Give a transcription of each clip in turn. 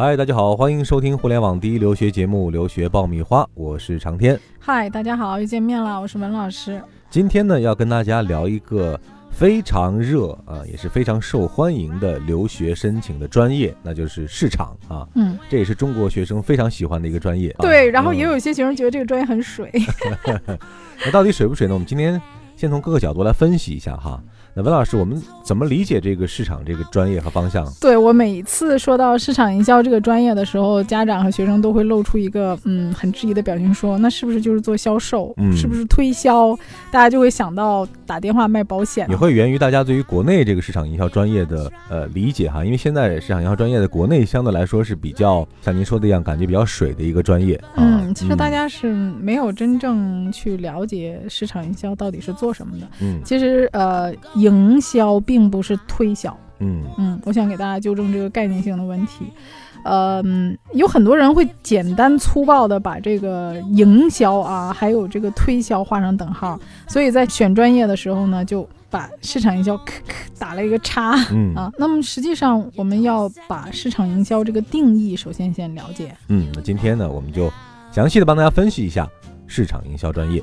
嗨，大家好，欢迎收听互联网第一留学节目《留学爆米花》，我是长天。嗨，大家好，又见面了，我是文老师。今天呢，要跟大家聊一个非常热啊，也是非常受欢迎的留学申请的专业，那就是市场啊。嗯，这也是中国学生非常喜欢的一个专业。对，然后也嗯有一些学生觉得这个专业很水。那到底水不水呢？我们今天先从各个角度来分析一下哈。那文老师，我们怎么理解这个市场这个专业和方向？对我每次说到市场营销这个专业的时候，家长和学生都会露出一个嗯很质疑的表情说，那是不是就是做销售？嗯是不是推销？大家就会想到打电话卖保险。也会源于大家对于国内这个市场营销专业的呃理解哈，因为现在市场营销专业的国内相对来说是比较像您说的一样，感觉比较水的一个专业啊。嗯，其实大家是没有真正去了解市场营销到底是做什么的。嗯其实呃，营销并不是推销。嗯嗯，我想给大家纠正这个概念性的问题。呃嗯，有很多人会简单粗暴的把这个营销啊，还有这个推销画上等号，所以在选专业的时候呢，就把市场营销打了一个叉嗯啊。那么实际上，我们要把市场营销这个定义首先先了解。嗯，那今天呢，我们就详细的帮大家分析一下市场营销专业。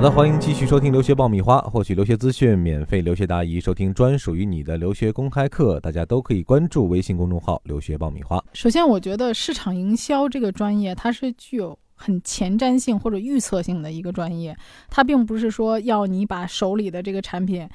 好的，欢迎继续收听留学爆米花，获取留学资讯，免费留学答疑，收听专属于你的留学公开课。大家都可以关注微信公众号“留学爆米花首先，我觉得市场营销这个专业，它是具有很前瞻性或者预测性的一个专业。它并不是说要你把手里的这个产品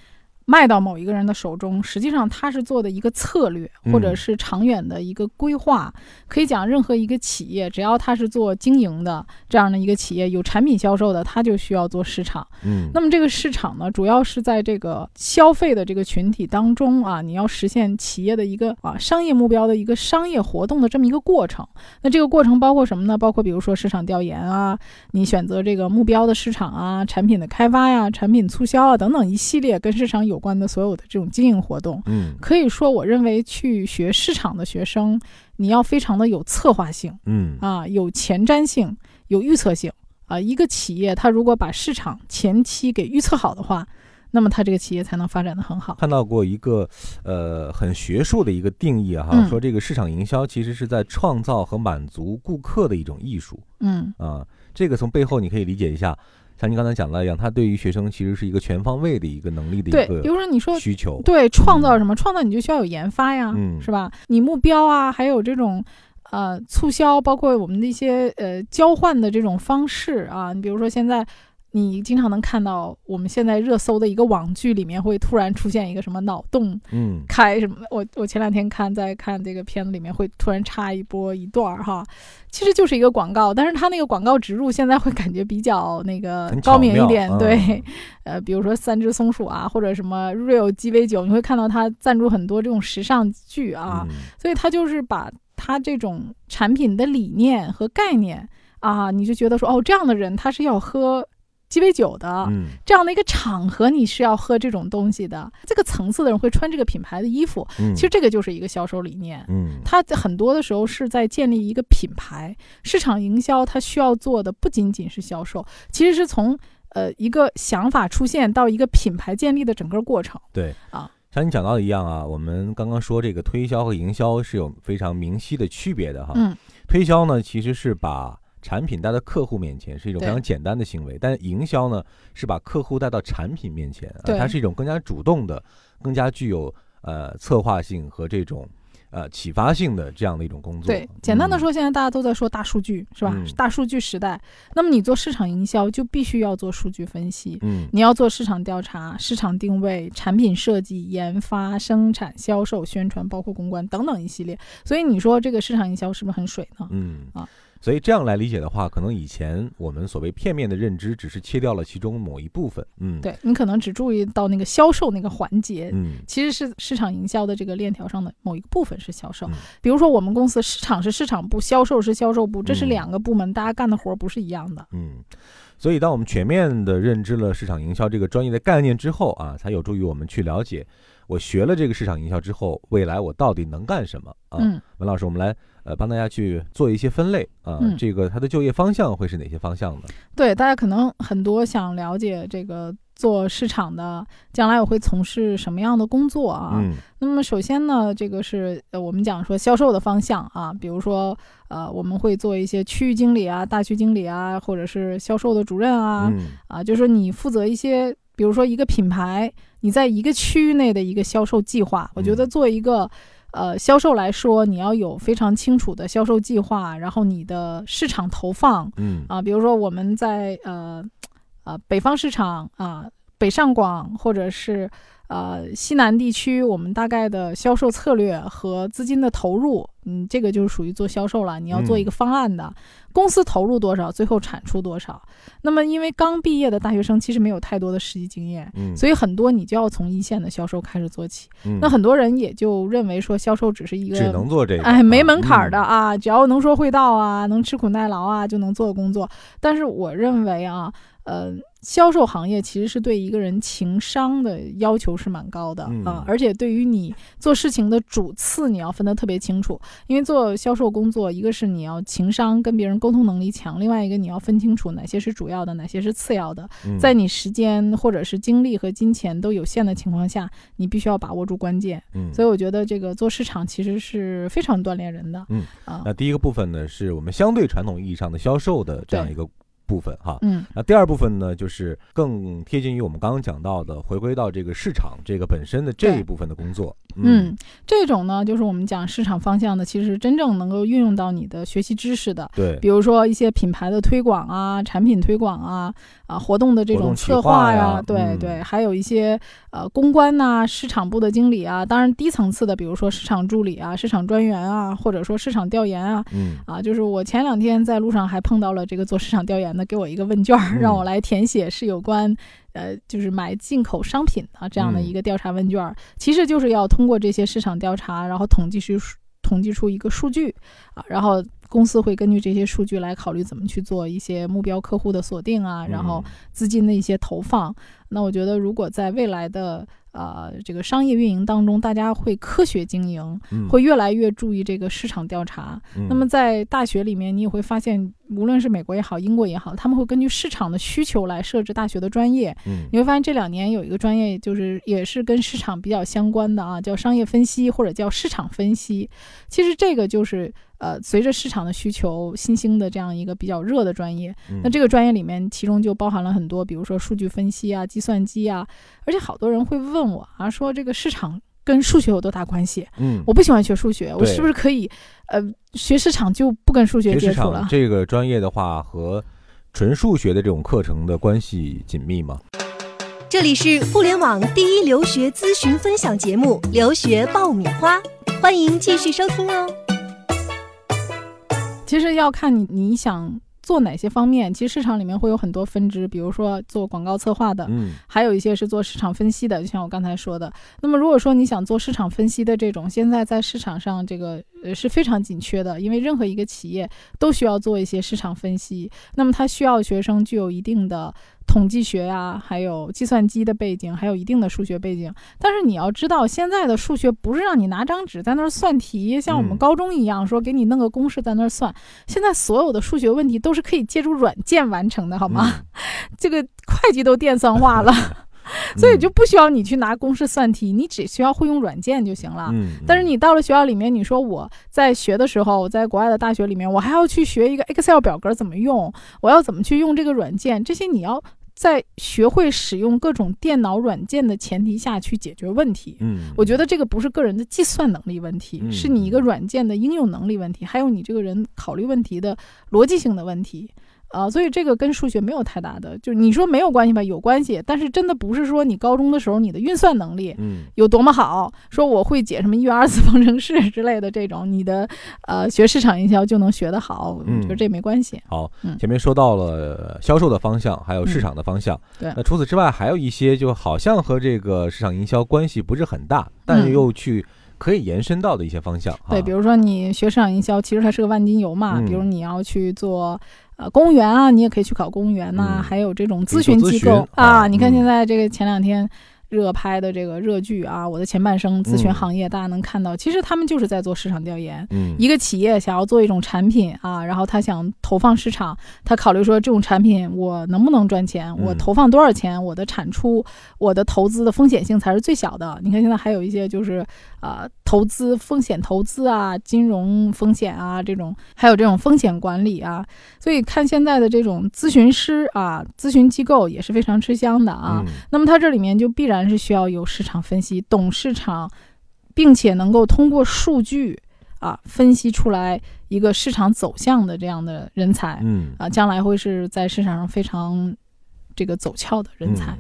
卖到某一个人的手中，实际上他是做的一个策略，嗯或者是长远的一个规划。可以讲，任何一个企业，只要他是做经营的这样的一个企业，有产品销售的，他就需要做市场。”。嗯，那么这个市场呢，主要是在这个消费的这个群体当中啊，你要实现企业的一个啊商业目标的一个商业活动的这么一个过程。那这个过程包括什么呢？包括比如说市场调研啊，你选择这个目标的市场啊，产品的开发呀、产品促销啊等等一系列跟市场有关的所有的这种经营活动。嗯可以说，我认为去学市场的学生，你要非常的有策划性。嗯啊，有前瞻性，有预测性啊。一个企业它如果把市场前期给预测好的话，那么它这个企业才能发展的很好。看到过一个呃很学术的一个定义啊哈，嗯说这个市场营销其实是在创造和满足顾客的一种艺术嗯啊。这个从背后你可以理解一下，像您刚才讲了一样，它对于学生其实是一个全方位的一个能力的一，个比如说你说需求。对创造什么？创造你就需要有研发呀，嗯是吧？你目标啊，还有这种。呃，促销包括我们的一些呃交换的这种方式啊，你比如说现在你经常能看到我们现在热搜的一个网剧里面会突然出现一个什么脑洞嗯。开什么？我我前两天看在看这个片子里面会突然插一波一段儿哈，其实就是一个广告，但是它那个广告植入现在会感觉比较那个高明一点，对，呃，比如说三只松鼠啊，或者什么 Real 鸡尾酒，你会看到它赞助很多这种时尚剧啊，嗯。所以它就是把它这种产品的理念和概念啊，你就觉得说哦，这样的人他是要喝鸡尾酒的，嗯这样的一个场合，你是要喝这种东西的，这个层次的人会穿这个品牌的衣服。嗯，其实这个就是一个销售理念，嗯它很多的时候是在建立一个品牌。市场营销它需要做的不仅仅是销售，其实是从呃一个想法出现到一个品牌建立的整个过程。对啊。像你讲到的一样啊，我们刚刚说这个推销和营销是有非常明晰的区别的哈。嗯，推销呢其实是把产品带到客户面前，是一种非常简单的行为，但是营销呢是把客户带到产品面前，它是一种更加主动的、更加具有呃策划性和这种呃启发性的这样的一种工作。对，简单的嗯，说，现在大家都在说大数据，是吧？嗯大数据时代。那么你做市场营销就必须要做数据分析，嗯你要做市场调查、市场定位、产品设计、研发、生产、销售、宣传，包括公关等等一系列。所以你说这个市场营销是不是很水呢？嗯啊。所以这样来理解的话，可能以前我们所谓片面的认知，只是切掉了其中某一部分。嗯，，对你可能只注意到那个销售那个环节，嗯其实是市场营销的这个链条上的某一个部分是销售。嗯比如说我们公司市场是市场部，销售是销售部，这是嗯两个部门，大家干的活儿不是一样的。嗯，所以，当我们全面的认知了市场营销这个专业的概念之后啊，才有助于我们去了解，我学了这个市场营销之后，未来我到底能干什么啊？嗯，文老师，我们来呃帮大家去做一些分类啊，嗯这个它的就业方向会是哪些方向呢？对，大家可能很多想了解这个做市场的，将来我会从事什么样的工作啊？嗯那么首先呢，这个是呃我们讲说销售的方向啊，比如说呃我们会做一些区域经理啊、大区经理啊，或者是销售的主任啊，嗯啊，就是说你负责一些，比如说一个品牌，你在一个区域内的一个销售计划。我觉得做一个呃销售来说，你要有非常清楚的销售计划，然后你的市场投放嗯啊，比如说我们在呃呃北方市场啊、北上广或者是呃西南地区，我们大概的销售策略和资金的投入，嗯，这个就是属于做销售了。你要做一个方案的，公司投入多少，最后产出多少。那么因为刚毕业的大学生其实没有太多的实际经验。嗯，所以很多你就要从一线的销售开始做起。嗯那很多人也就认为说销售只是一个只能做这个，哎，没啊门槛儿的嗯啊，只要能说会道啊，能吃苦耐劳啊，就能做的工作。但是我认为啊，呃，销售行业其实是对一个人情商的要求是蛮高的啊嗯，而且对于你做事情的主次，你要分得特别清楚。因为做销售工作，一个是你要情商跟别人沟通能力强，另外一个你要分清楚哪些是主要的，哪些是次要的。嗯在你时间或者是精力和金钱都有限的情况下，你必须要把握住关键。嗯所以我觉得这个做市场其实是非常锻炼人的。嗯啊，那第一个部分呢，是我们相对传统意义上的销售的这样一个部分哈。嗯那第二部分呢，就是更贴近于我们刚刚讲到的，回归到这个市场这个本身的这一部分的工作。嗯，这种呢，就是我们讲市场方向的，其实真正能够运用到你的学习知识的。对，比如说一些品牌的推广啊、产品推广啊、啊活动的这种策划呀，呀对嗯对，还有一些呃公关呐、市场部的经理啊，当然低层次的，比如说市场助理啊、市场专员啊，或者说市场调研啊，嗯。啊，就是我前两天在路上还碰到了这个做市场调研的，给我一个问卷儿，让我嗯来填写，是有关呃，就是买进口商品啊这样的嗯一个调查问卷儿，其实就是要通过这些市场调查，然后统计出统计出一个数据啊，然后公司会根据这些数据来考虑怎么去做一些目标客户的锁定啊，然后资金的一些投放。那我觉得，如果在未来的呃这个商业运营当中，大家会科学经营，嗯会越来越注意这个市场调查。嗯那么在大学里面，你也会发现，无论是美国也好，英国也好，他们会根据市场的需求来设置大学的专业。嗯你会发现这两年有一个专业，就是也是跟市场比较相关的啊，叫商业分析或者叫市场分析。其实这个就是呃，随着市场的需求新兴的这样一个比较热的专业。嗯那这个专业里面，其中就包含了很多，比如说数据分析啊、计算机啊，而且好多人会问我啊，说这个市场跟数学有多大关系？嗯我不喜欢学数学，我是不是可以呃学市场就不跟数学接触了？这个专业的话和纯数学的这种课程的关系紧密吗？这里是互联网第一留学咨询分享节目《留学爆米花》，欢迎继续收听哦。其实要看你你想做哪些方面，其实市场里面会有很多分支，比如说做广告策划的，嗯还有一些是做市场分析的，就像我刚才说的。那么如果说你想做市场分析的这种，现在在市场上这个呃是非常紧缺的，因为任何一个企业都需要做一些市场分析。那么它需要学生具有一定的统计学呀、还有计算机的背景，还有一定的数学背景。但是你要知道，现在的数学不是让你拿张纸在那儿算题，像我们嗯高中一样说给你弄个公式在那儿算。现在所有的数学问题都是可以借助软件完成的，好吗？嗯 这个会计都电算化了。所以就不需要你去拿公式算题，你只需要会用软件就行了。嗯，但是你到了学校里面，你说我在学的时候，我在国外的大学里面，我还要去学一个 Excel 表格怎么用，我要怎么去用这个软件，这些你要在学会使用各种电脑软件的前提下去解决问题。嗯，我觉得这个不是个人的计算能力问题，嗯是你一个软件的应用能力问题，还有你这个人考虑问题的逻辑性的问题。啊、所以这个跟数学没有太大的，就是你说没有关系吧，有关系，但是真的不是说你高中的时候你的运算能力嗯有多么好，说我会解什么一元二次方程式 之类的这种，你的呃学市场营销就能学得好，我觉得嗯这没关系。好嗯，前面说到了销售的方向，还有市场的方向。对那除此之外，还有一些就好像和这个市场营销关系不是很大，但嗯又去可以延伸到的一些方向。对，比如说你学市场营销，其实它是个万金油嘛，嗯比如你要去做呃公务员啊，你也可以去考公务员呐、嗯还有这种咨询机构啊啊。你看嗯现在这个前两天。热拍的这个热剧啊，我的前半生咨询嗯行业，大家能看到，其实他们就是在做市场调研。嗯，一个企业想要做一种产品啊，然后他想投放市场，他考虑说这种产品我能不能赚钱，我嗯投放多少钱，我的产出、我的投资的风险性才是最小的。你看现在还有一些就是呃投资风险投资啊、金融风险啊这种，还有这种风险管理啊，所以看现在的这种咨询师啊、咨询机构也是非常吃香的啊。嗯那么它这里面就必然是需要有市场分析，懂市场，并且能够通过数据啊分析出来一个市场走向的这样的人才嗯，啊，将来会是在市场上非常这个走俏的人才。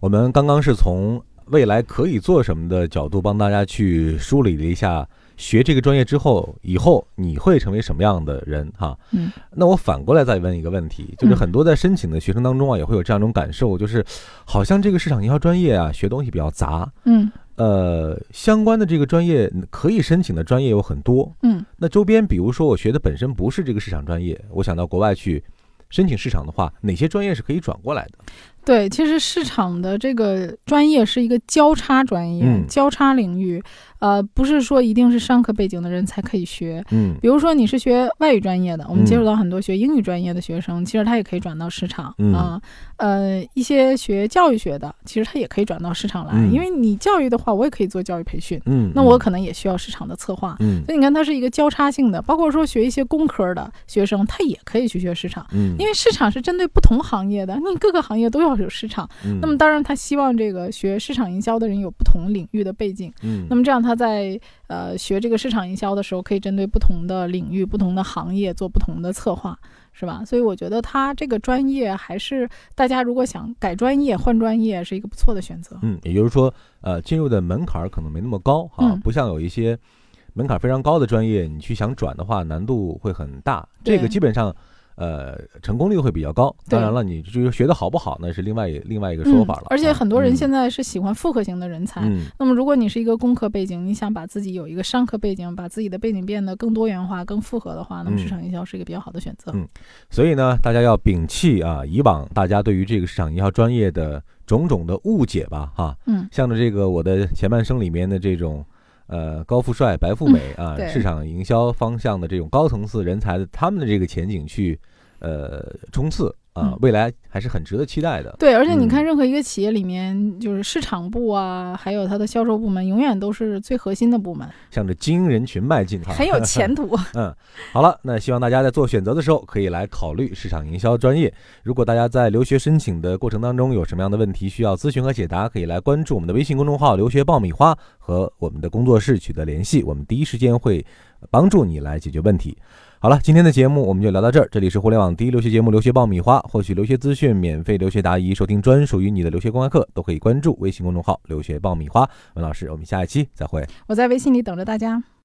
我们刚刚是从未来可以做什么的角度帮大家去梳理了一下，学这个专业之后，以后你会成为什么样的人哈？嗯，那我反过来再问一个问题，就是嗯很多在申请的学生当中啊，也会有这样一种感受，就是好像这个市场营销专业啊，学东西比较杂，嗯。呃，相关的这个专业可以申请的专业有很多，嗯。那周边，比如说我学的本身不是这个市场专业，我想到国外去申请市场的话，哪些专业是可以转过来的？对，其实市场的这个专业是一个交叉专业、嗯。交叉领域，呃，不是说一定是商科背景的人才可以学。嗯。比如说你是学外语专业的，我们嗯。接触到很多学英语专业的学生，其实他也可以转到市场嗯。啊、呃，一些学教育学的，其实他也可以转到市场来，嗯。因为你教育的话，我也可以做教育培训，嗯，那我可能也需要市场的策划。嗯。所以你看，它是一个交叉性的，包括说学一些工科的学生，他也可以去学市场，嗯，因为市场是针对不同行业的，你各个行业都要有市场。嗯。那么当然，他希望这个学市场营销的人有不同领域的背景。嗯。那么这样他在呃学这个市场营销的时候，可以针对不同的领域、不同的行业做不同的策划，是吧？所以我觉得他这个专业还是大家如果想改专业、换专业，是一个不错的选择。嗯，也就是说，呃，进入的门槛可能没那么高啊，嗯不像有一些门槛非常高的专业，你去想转的话，难度会很大。这个基本上，呃，成功率会比较高。当然了，你就是学的好不好，那是另外一另外一个说法了。嗯。而且很多人现在在是喜欢复合型的人才。嗯那么，如果你是一个工科背景，你想把自己有一个商科背景，把自己的背景变得更多元化、更复合的话，那么嗯市场营销是一个比较好的选择。嗯所以呢，大家要摒弃啊，以往大家对于这个市场营销专业的种种的误解吧，哈。嗯像着这个我的前半生里面的这种，呃，高富帅、白富美啊，对。市场营销方向的这种高层次人才的他们的这个前景去，呃，冲刺啊嗯，未来还是很值得期待的。对，而且你嗯看，任何一个企业里面，就是市场部啊，还有它的销售部门，永远都是最核心的部门，向着精英人群迈进哈，很有前途。嗯，好了，那希望大家在做选择的时候可以来考虑市场营销专业。如果大家在留学申请的过程当中有什么样的问题需要咨询和解答，可以来关注我们的微信公众号“留学爆米花”和我们的工作室取得联系，我们第一时间会帮助你来解决问题。好了，今天的节目我们就聊到这儿。这里是互联网第一留学节目《留学爆米花》，获取留学资讯、免费留学答疑、收听专属于你的留学公开课，都可以关注微信公众号“留学爆米花”。文老师，我们下一期再会。我在微信里等着大家。